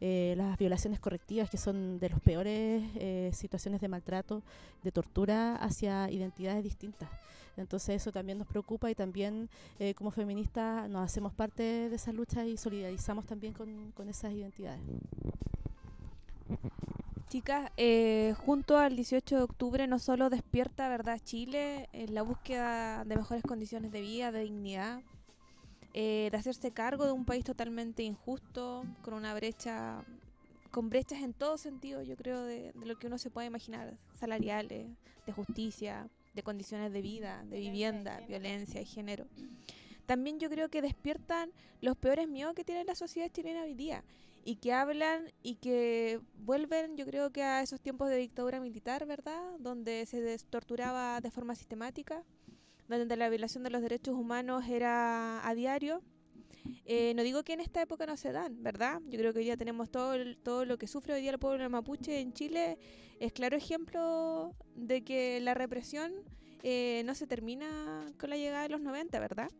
las violaciones correctivas, que son de las peores situaciones de maltrato, de tortura hacia identidades distintas. Entonces eso también nos preocupa y también eh, como feministas nos hacemos parte de esa lucha y solidarizamos también con, esas identidades. Chicas, eh, junto al 18 de octubre no solo despierta verdad Chile en la búsqueda de mejores condiciones de vida, de dignidad, eh, de hacerse cargo de un país totalmente injusto, con una brecha, con brechas en todo sentido, yo creo, de lo que uno se puede imaginar, salariales, de justicia, de condiciones de vida, de vivienda, violencia y género. También yo creo que despiertan los peores miedos que tiene la sociedad chilena hoy día y que hablan y que vuelven, yo creo que a esos tiempos de dictadura militar, ¿verdad? Donde se torturaba de forma sistemática, donde la violación de los derechos humanos era a diario eh, no digo que en esta época no se dan, ¿verdad? Yo creo que hoy día tenemos todo, todo lo que sufre hoy día el pueblo mapuche en Chile. Es claro ejemplo de que la represión eh, no se termina con la llegada de los 90, ¿verdad?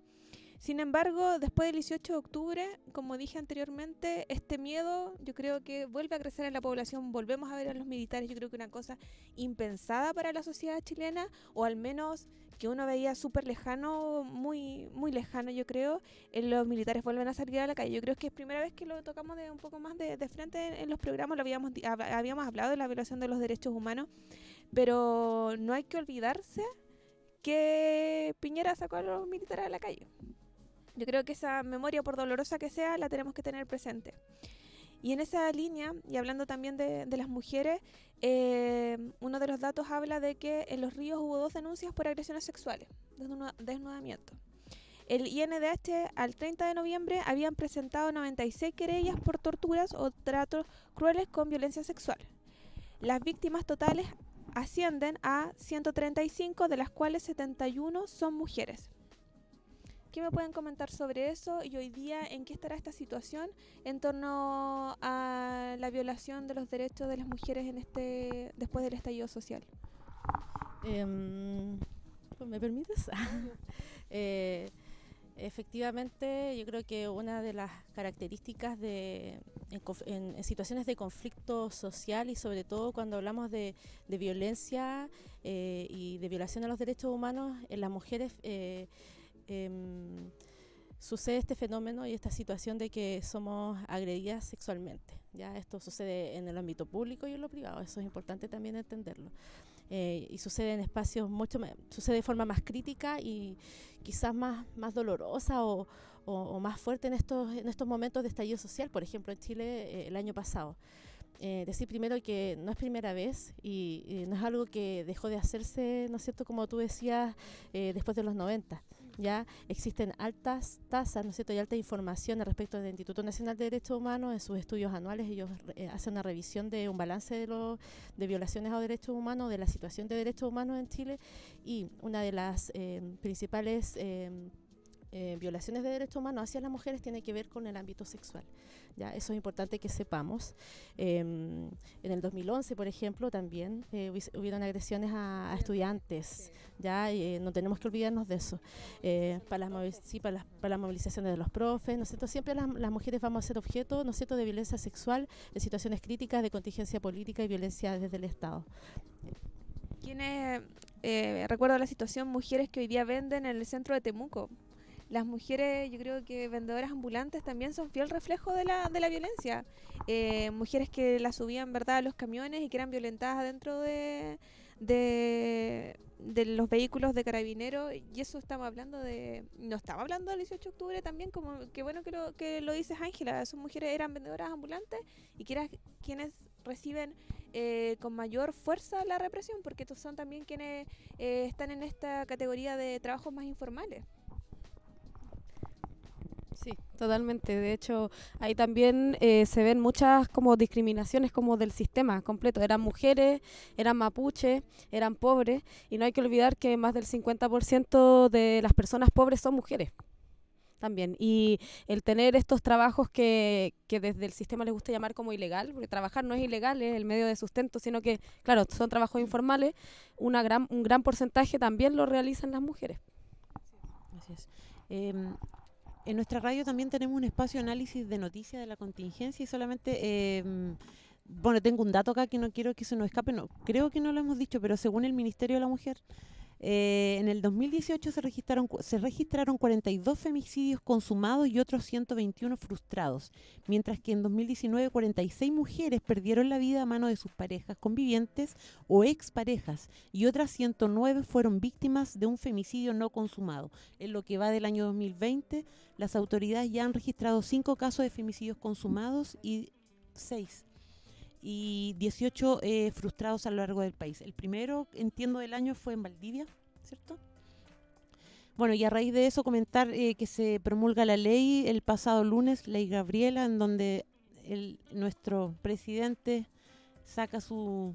Sin embargo, después del 18 de octubre, como dije anteriormente, este miedo yo creo que vuelve a crecer en la población, volvemos a ver a los militares, yo creo que una cosa impensada para la sociedad chilena, o al menos que uno veía súper lejano, muy, muy lejano yo creo, en los militares vuelven a salir a la calle. Yo creo que es primera vez que lo tocamos de un poco más de, frente en, los programas, lo habíamos, habíamos hablado de la violación de los derechos humanos, pero no hay que olvidarse que Piñera sacó a los militares a la calle. Yo creo que esa memoria, por dolorosa que sea, la tenemos que tener presente. Y en esa línea, y hablando también de, las mujeres, eh, uno de los datos habla de que en los ríos hubo dos denuncias por agresiones sexuales, desnudamiento. El INDH al 30 de noviembre habían presentado 96 querellas por torturas o tratos crueles con violencia sexual. Las víctimas totales ascienden a 135, de las cuales 71 son mujeres. ¿Qué me pueden comentar sobre eso y hoy día en qué estará esta situación en torno a la violación de los derechos de las mujeres en este después del estallido social? Em, ¿Me permites? (laughs) Eh, efectivamente, yo creo que una de las características de en, situaciones de conflicto social y sobre todo cuando hablamos de, violencia eh, y de violación de los derechos humanos en las mujeres eh, sucede este fenómeno y esta situación de que somos agredidas sexualmente. Ya esto sucede en el ámbito público y en lo privado, eso es importante también entenderlo. Eh, y sucede en espacios mucho sucede de forma más crítica y quizás más, más dolorosa o, más fuerte en estos, en estos momentos de estallido social, por ejemplo en Chile eh, el año pasado. Eh, decir primero que no es primera vez y, no es algo que dejó de hacerse, ¿no es cierto?, como tú decías, después de los 90 ya existen altas tasas, ¿no es cierto?, y alta información respecto del Instituto Nacional de Derechos Humanos en sus estudios anuales. Ellos eh, hacen una revisión de un balance de, los de violaciones a derechos humanos, de la situación de derechos humanos en Chile y una de las eh, principales eh, eh, violaciones de derechos humanos hacia las mujeres tiene que ver con el ámbito sexual. ¿ya? Eso es importante que sepamos. Em, en el 2011, por ejemplo, también eh, hubieron agresiones a, estudiantes. ¿ya? Eh, no tenemos que olvidarnos de eso. para, las, sí, para, las, para las movilizaciones de los profes, ¿no es Siempre las, las, mujeres vamos a ser objeto, ¿no es cierto?, de violencia sexual, de situaciones críticas, de contingencia política y violencia desde el Estado. ¿Quiénes, recuerdo la situación, mujeres que hoy día venden en el centro de Temuco, las mujeres, yo creo que vendedoras ambulantes también son fiel reflejo de la, de la violencia. Eh, mujeres que las subían, ¿verdad?, a los camiones y que eran violentadas dentro de, de, los vehículos de carabineros. Y eso estamos hablando de. No estaba hablando del 18 de octubre también, como que bueno que lo, que lo dices, Ángela. Esas mujeres eran vendedoras ambulantes y que eran quienes reciben eh, con mayor fuerza la represión, porque estos son también quienes eh, están en esta categoría de trabajos más informales. Sí, totalmente. De hecho, ahí también eh, se ven muchas como discriminaciones como del sistema completo. Eran mujeres, eran mapuches, eran pobres y no hay que olvidar que más del 50% de las personas pobres son mujeres también. Y el tener estos trabajos que, que, desde el sistema les gusta llamar como ilegal, porque trabajar no es ilegal, es el medio de sustento, sino que, claro, son trabajos informales, una gran, un gran porcentaje también lo realizan las mujeres. Así. Em, en nuestra radio también tenemos un espacio de análisis de noticias de la contingencia y solamente, em, bueno, tengo un dato acá que no quiero que se nos escape, no, creo que no lo hemos dicho, pero según el Ministerio de la Mujer, eh, en el 2018 se registraron, se registraron 42 femicidios consumados y otros 121 frustrados, mientras que en 2019 46 mujeres perdieron la vida a mano de sus parejas convivientes o exparejas y otras 109 fueron víctimas de un femicidio no consumado. En lo que va del año 2020, las autoridades ya han registrado 5 casos de femicidios consumados y 6 y 18 eh, frustrados a lo largo del país. El primero, entiendo, del año fue en Valdivia, ¿cierto? Bueno, y a raíz de eso comentar eh, que se promulga la ley el pasado lunes, ley Gabriela, en donde nuestro presidente saca su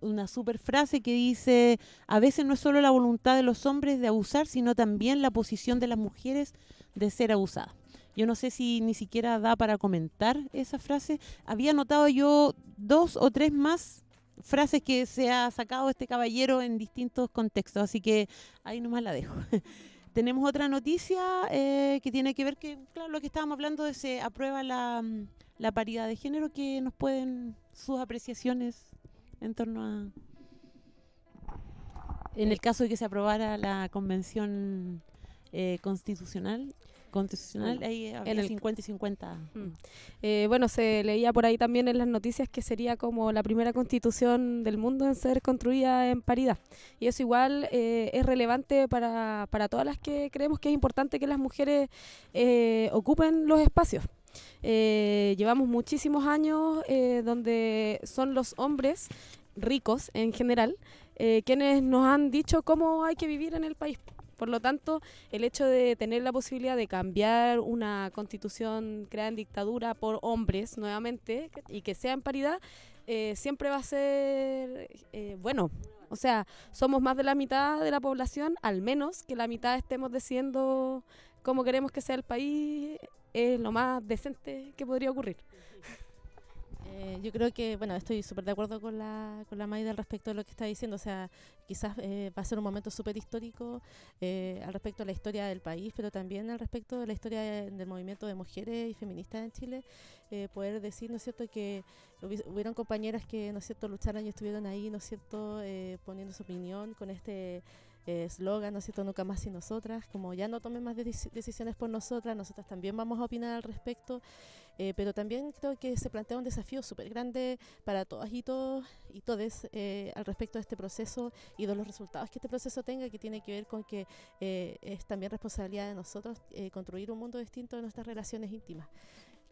una super frase que dice, a veces no es solo la voluntad de los hombres de abusar, sino también la posición de las mujeres de ser abusadas. Yo no sé si ni siquiera da para comentar esa frase. Había notado yo dos o tres más frases que se ha sacado este caballero en distintos contextos, así que ahí nomás la dejo. (laughs) Tenemos otra noticia eh, que tiene que ver que, claro, lo que estábamos hablando de se aprueba la, mm, la paridad de género, que nos pueden sus apreciaciones en torno a... En el caso de que se aprobara la convención eh, constitucional, constitucional, ahí había en el- 50 y 50. Mm. Eh, bueno, se leía por ahí también en las noticias que sería como la primera constitución del mundo en ser construida en paridad. Y eso igual eh, es relevante para, para todas las que creemos que es importante que las mujeres eh, ocupen los espacios. Eh, llevamos muchísimos años donde son los hombres ricos en general quienes nos han dicho cómo hay que vivir en el país. Por lo tanto, el hecho de tener la posibilidad de cambiar una constitución creada en dictadura por hombres nuevamente y que sea en paridad, eh, siempre va a ser eh, bueno. O sea, somos más de la mitad de la población, al menos que la mitad estemos decidiendo cómo queremos que sea el país, es lo más decente que podría ocurrir. Eh, yo creo que, bueno, estoy súper de acuerdo con la, con la Maida al respecto de lo que está diciendo. O sea, quizás eh, va a ser un momento súper histórico eh, al respecto de la historia del país, pero también al respecto de la historia de- del movimiento de mujeres y feministas en Chile. eh, poder decir, ¿no es cierto?, que hubi- hubieron compañeras que, ¿no es cierto?, lucharon y estuvieron ahí, ¿no es cierto?, eh, poniendo su opinión con este eslogan, ¿no es cierto?, nunca más sin nosotras, como ya no tomen más deci- decisiones por nosotras, nosotras también vamos a opinar al respecto. Eh, pero también creo que se plantea un desafío súper grande para todas y todos y todes eh, al respecto de este proceso y de los resultados que este proceso tenga, que tiene que ver con que eh, es también responsabilidad de nosotros eh, construir un mundo distinto de nuestras relaciones íntimas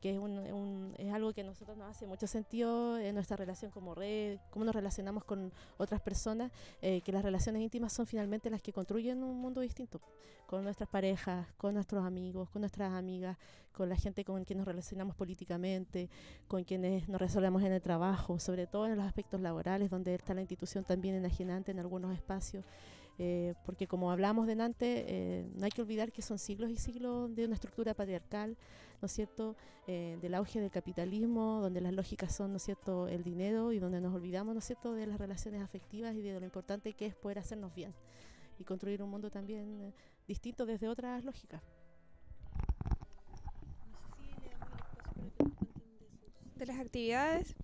que es, un, es algo que a nosotros nos hace mucho sentido en nuestra relación como red, cómo nos relacionamos con otras personas, eh, que las relaciones íntimas son finalmente las que construyen un mundo distinto, con nuestras parejas, con nuestros amigos, con nuestras amigas, con la gente con quien nos relacionamos políticamente, con quienes nos resolvemos en el trabajo, sobre todo en los aspectos laborales, donde está la institución también enajenante en algunos espacios. Eh, porque como hablamos delante, eh, no hay que olvidar que son siglos y siglos de una estructura patriarcal, ¿no es cierto?, eh, del auge del capitalismo, donde las lógicas son, ¿no es cierto?, el dinero y donde nos olvidamos, ¿no es cierto?, de las relaciones afectivas y de lo importante que es poder hacernos bien y construir un mundo también eh, distinto desde otras lógicas. de las actividades.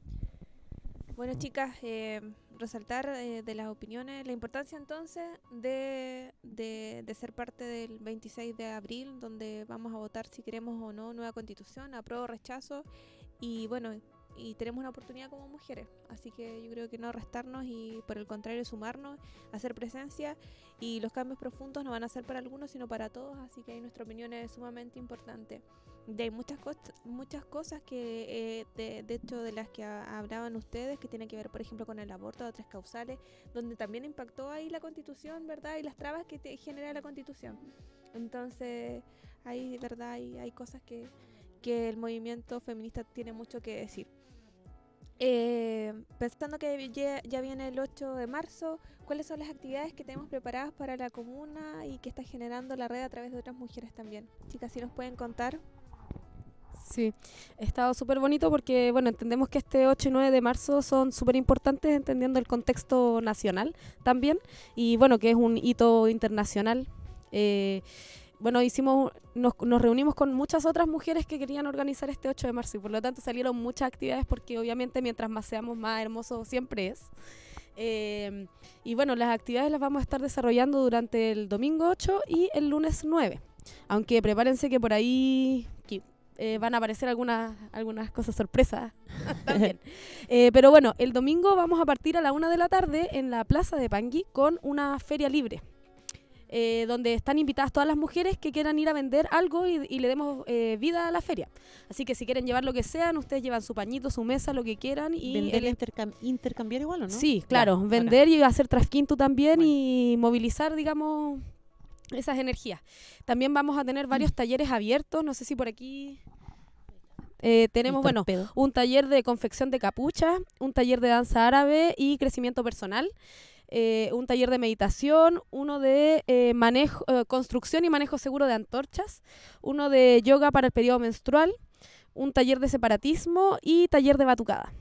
Bueno, chicas, eh, resaltar eh, de las opiniones la importancia entonces de, de, ser parte del 26 de abril, donde vamos a votar si queremos o no nueva constitución, apruebo o rechazo. Y bueno, y tenemos una oportunidad como mujeres. Así que yo creo que no restarnos y por el contrario sumarnos, hacer presencia. Y los cambios profundos no van a ser para algunos, sino para todos. Así que ahí nuestra opinión es sumamente importante de muchas cosas muchas cosas que eh, de, de hecho de las que ha- hablaban ustedes que tienen que ver por ejemplo con el aborto de otras causales donde también impactó ahí la constitución verdad y las trabas que te genera la constitución entonces ahí verdad hay, hay cosas que, que el movimiento feminista tiene mucho que decir Eh, pensando que ya, ya viene el 8 de marzo, ¿cuáles son las actividades que tenemos preparadas para la comuna y que está generando la red a través de otras mujeres también? Chicas, si nos pueden contar. Sí, ha estado súper bonito porque, bueno, entendemos que este 8 y 9 de marzo son súper importantes entendiendo el contexto nacional también y, bueno, que es un hito internacional. Eh, bueno, hicimos, nos, nos reunimos con muchas otras mujeres que querían organizar este 8 de marzo y por lo tanto salieron muchas actividades porque obviamente mientras más seamos más hermoso siempre es. Eh, y bueno, las actividades las vamos a estar desarrollando durante el domingo 8 y el lunes 9. Aunque prepárense que por ahí eh, van a aparecer algunas, algunas cosas sorpresas (laughs) también. Eh, pero bueno, el domingo vamos a partir a la una de la tarde en la plaza de Pangui con una feria libre. eh, donde están invitadas todas las mujeres que quieran ir a vender algo y, y le demos eh, vida a la feria. Así que si quieren llevar lo que sean, ustedes llevan su pañito, su mesa, lo que quieran. Y ¿Vender el- intercam- intercambiar igual o no? Sí, claro, vender y hacer trasquinto también Bueno. y movilizar, digamos, esas energías. También vamos a tener varios talleres abiertos, no sé si por aquí eh, tenemos, bueno, un taller de confección de capucha, un taller de danza árabe y crecimiento personal, eh, un taller de meditación, uno de eh, manejo, construcción y manejo seguro de antorchas, uno de yoga para el periodo menstrual, un taller de separatismo y taller de batucada.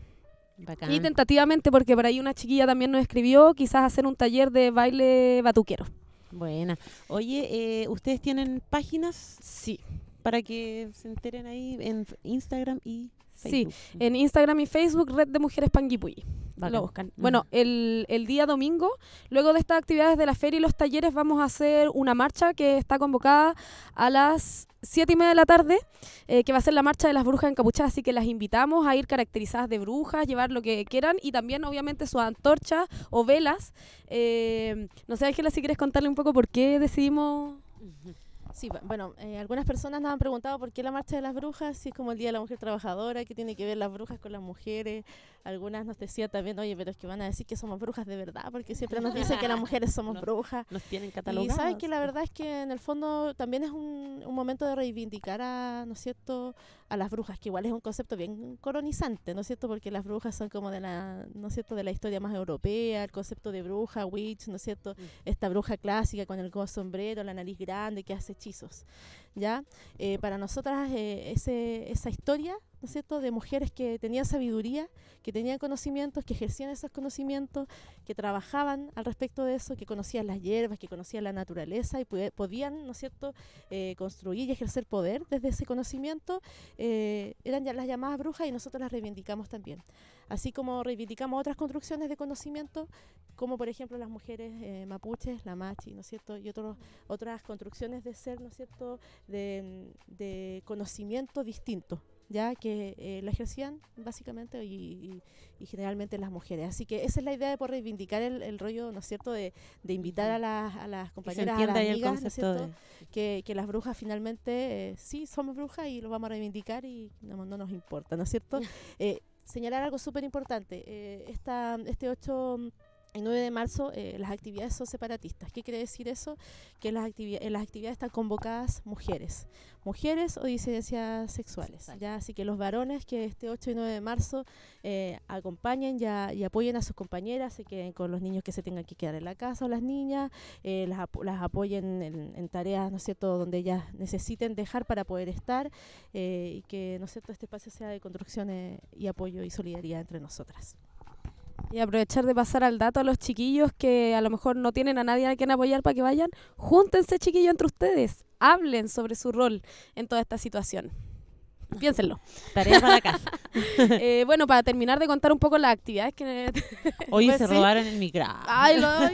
Bacán. Y tentativamente, porque por ahí una chiquilla también nos escribió, quizás hacer un taller de baile batuquero. Buena. Oye, eh, ¿ustedes tienen páginas Sí. para que se enteren ahí en Instagram y Sí, Facebook? En Instagram y Facebook, Red de Mujeres Panguipulli. Bacán. Lo buscan. Mm. Bueno, el, el día domingo, luego de estas actividades de la feria y los talleres, vamos a hacer una marcha que está convocada a las siete y media de la tarde, eh, que va a ser la marcha de las brujas encapuchadas, así que las invitamos a ir caracterizadas de brujas, llevar lo que quieran y también obviamente sus antorchas o velas. Eh, no sé, Ángela, si quieres contarle un poco por qué decidimos... Sí, bu- bueno, eh, algunas personas nos han preguntado por qué la marcha de las brujas, si es como el Día de la Mujer Trabajadora, que tiene que ver las brujas con las mujeres. Algunas nos decían también, oye, pero es que van a decir que somos brujas de verdad, porque siempre nos dicen que las mujeres (laughs) somos brujas. Nos tienen Y catalogados. sabes que la verdad es que en el fondo también es un, un momento de reivindicar a, ¿no es cierto?, a las brujas, que igual es un concepto bien colonizante, ¿no es cierto?, porque las brujas son como de la, ¿no es cierto?, de la historia más europea, el concepto de bruja, witch, ¿no es cierto?, Mm. esta bruja clásica con el sombrero, la nariz grande, que hace ¿ya? Eh, para nosotras eh, ese, esa historia, ¿no es cierto?, de mujeres que tenían sabiduría, que tenían conocimientos, que ejercían esos conocimientos, que trabajaban al respecto de eso, que conocían las hierbas, que conocían la naturaleza y podían, ¿no es cierto?, eh, construir y ejercer poder desde ese conocimiento, eran las llamadas brujas y nosotros las reivindicamos también. Así como reivindicamos otras construcciones de conocimiento, como por ejemplo las mujeres eh, mapuches, la machi, ¿no es cierto?, y otros, otras construcciones de ser, ¿no es cierto?, de, de conocimiento distinto ya que eh, la ejercían básicamente y, y- y generalmente las mujeres. Así que esa es la idea de poder reivindicar el, el rollo, ¿no es cierto?, de, de invitar a las, a las compañeras, a las amigas, ¿no es cierto?, de... que, que las brujas finalmente eh, sí somos brujas y lo vamos a reivindicar y no, no nos importa, ¿no es cierto? Eh, señalar algo súper importante, eh, este 8 y 9 de marzo eh, las actividades son separatistas. ¿Qué quiere decir eso? Que las en las actividades están convocadas mujeres, mujeres o disidencias sexuales. Sexual. ¿ya? Así que los varones que este 8 y 9 de marzo eh, acompañen ya, y apoyen a sus compañeras, se queden con los niños que se tengan que quedar en la casa o las niñas, eh, las, apo- las apoyen en, en tareas, ¿no es cierto?, donde ellas necesiten dejar para poder estar eh, y que, ¿no es cierto?, este espacio sea de construcción eh, y apoyo y solidaridad entre nosotras. Y aprovechar de pasar al dato a los chiquillos que a lo mejor no tienen a nadie a quien apoyar para que vayan. Júntense, chiquillos, entre ustedes. Hablen sobre su rol en toda esta situación. Piénsenlo. (laughs) Tarea para casa. (laughs) Eh, bueno, para terminar de contar un poco las actividades que... (laughs) Oye, Pues se sí. robaron el micrófono. Ay, lo doy.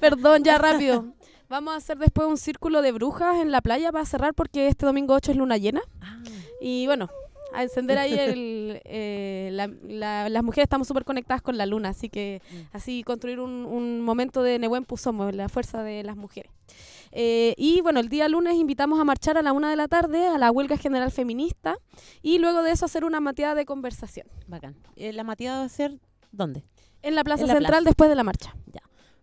Perdón, ya rápido. Vamos a hacer después un círculo de brujas en la playa para cerrar porque este domingo 8 es luna llena. Ah, Y bueno, a encender ahí (laughs) el, eh, la- la- las mujeres estamos súper conectadas con la luna, así que Mm. así construir un, un momento de Nebuen Pusomo, la fuerza de las mujeres. Eh, y bueno, el día lunes invitamos a marchar a la una de la tarde a la huelga general feminista y luego de eso hacer una mateada de conversación bacán. Eh, ¿La mateada va a ser dónde? en la Plaza En la Central plaza. después de la marcha.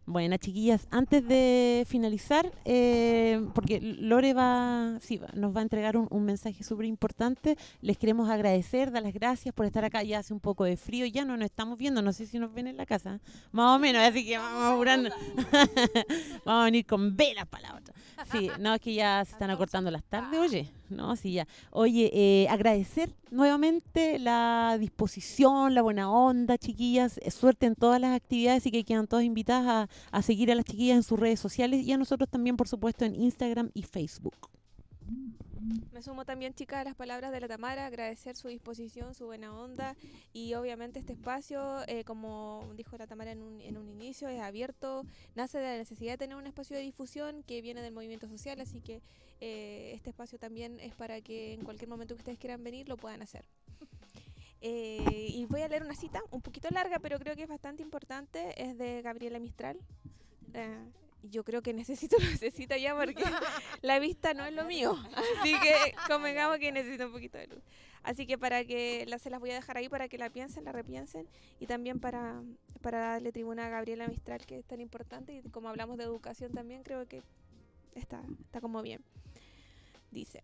Buenas chiquillas, antes de finalizar, eh, porque Lore va, sí, nos va a entregar un, un mensaje súper importante, les queremos agradecer, dar las gracias por estar acá, ya hace un poco de frío, ya no nos estamos viendo, no sé si nos ven en la casa, más o menos, así que vamos apurando, (laughs) vamos a venir con velas para la otra. Sí, no, es que ya se están acortando las tardes, oye, no, sí, ya. Oye, eh, agradecer nuevamente la disposición, la buena onda, chiquillas, eh, suerte en todas las actividades y que quedan todas invitadas a, a seguir a las chiquillas en sus redes sociales y a nosotros también, por supuesto, en Instagram y Facebook. Me sumo también, chicas, a las palabras de la Tamara, agradecer su disposición, su buena onda y obviamente este espacio, eh, como dijo la Tamara en un, en un inicio, es abierto, nace de la necesidad de tener un espacio de difusión que viene del movimiento social, así que eh, este espacio también es para que en cualquier momento que ustedes quieran venir lo puedan hacer. (laughs) Eh, y voy a leer una cita un poquito larga, pero creo que es bastante importante, es de Gabriela Mistral. Yo creo que necesito (laughs) una cita ya porque (laughs) la vista no es lo mío. Así que (laughs) convengamos que necesito un poquito de luz. Así que para que la, se las voy a dejar ahí para que la piensen, la repiensen y también para, para darle tribuna a Gabriela Mistral que es tan importante y como hablamos de educación también creo que está, está como bien. Dice,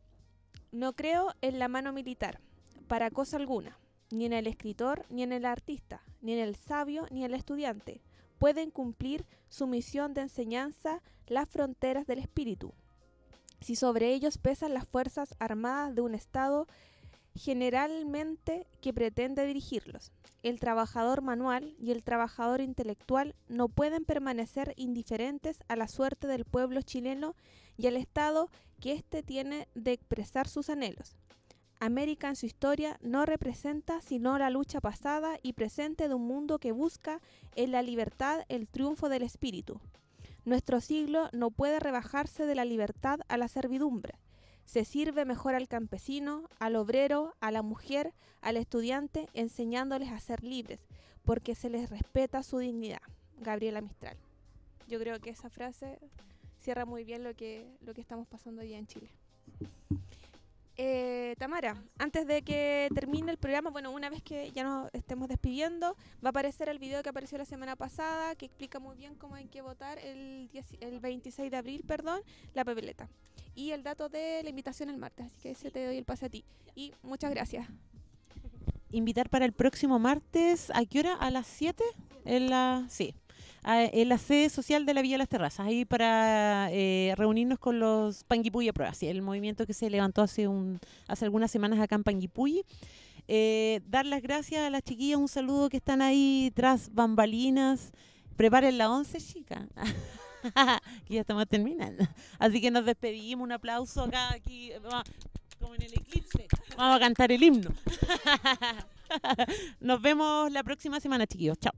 no creo en la mano militar para cosa alguna, ni en el escritor, ni en el artista, ni en el sabio, ni en el estudiante. Pueden cumplir su misión de enseñanza las fronteras del espíritu. Si sobre ellos pesan las fuerzas armadas de un Estado generalmente que pretende dirigirlos. El trabajador manual y el trabajador intelectual no pueden permanecer indiferentes a la suerte del pueblo chileno y al estado que éste tiene de expresar sus anhelos. América en su historia no representa sino la lucha pasada y presente de un mundo que busca en la libertad el triunfo del espíritu. Nuestro siglo no puede rebajarse de la libertad a la servidumbre. Se sirve mejor al campesino, al obrero, a la mujer, al estudiante, enseñándoles a ser libres, porque se les respeta su dignidad. Gabriela Mistral. Yo creo que esa frase cierra muy bien lo que, lo que estamos pasando hoy en Chile. Eh, Tamara, antes de que termine el programa, bueno, una vez que ya nos estemos despidiendo, va a aparecer el video que apareció la semana pasada, que explica muy bien cómo hay que votar el, 10 el 26 de abril, perdón, la papeleta. Y el dato de la invitación el martes, así que ese te doy el pase a ti. Y muchas gracias. Invitar para el próximo martes, ¿a qué hora? ¿A las 7? En la... Sí, en la sede social de la Villa Las Terrazas, ahí para eh, reunirnos con los Panguipulli a prueba, el movimiento que se levantó hace, un, hace algunas semanas acá en Panguipulli. Eh, dar las gracias a las chiquillas, un saludo que están ahí tras bambalinas. Preparen la once, chica. (laughs) que ya estamos terminando. Así que nos despedimos, un aplauso acá, aquí, como en el eclipse. Vamos a cantar el himno. (laughs) Nos vemos la próxima semana, chiquillos. Chao.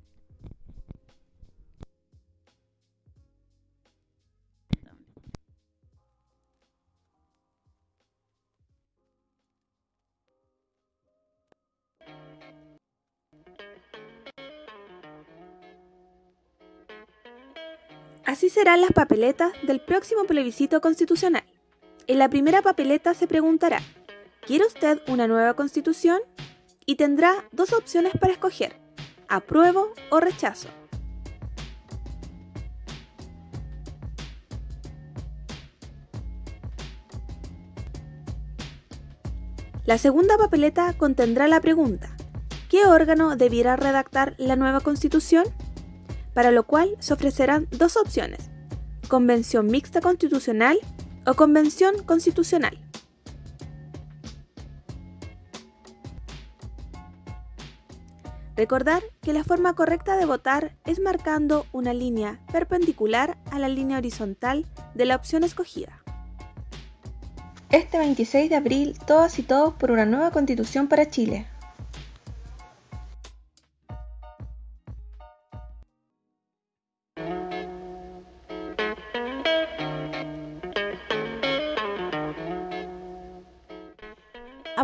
Así serán las papeletas del próximo plebiscito constitucional. En la primera papeleta se preguntará, ¿quiere usted una nueva constitución? Y tendrá dos opciones para escoger, apruebo o rechazo. La segunda papeleta contendrá la pregunta, ¿qué órgano debiera redactar la nueva constitución? Para lo cual se ofrecerán dos opciones, Convención Mixta Constitucional o Convención Constitucional. Recordar que la forma correcta de votar es marcando una línea perpendicular a la línea horizontal de la opción escogida. Este 26 de abril, todas y todos por una nueva constitución para Chile.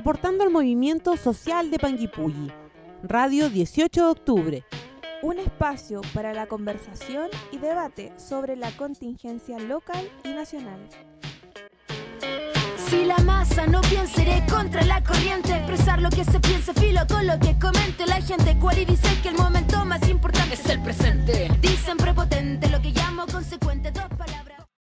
Aportando al movimiento social de Panguipulli. Radio 18 de octubre. Un espacio para la conversación y debate sobre la contingencia local y nacional. Si la masa no piensa, iré contra la corriente. Expresar lo que se piensa, filo con lo que comente la gente. Cual y dice que el momento más importante es el presente. Dicen prepotente, lo que llamo consecuente, dos palabras.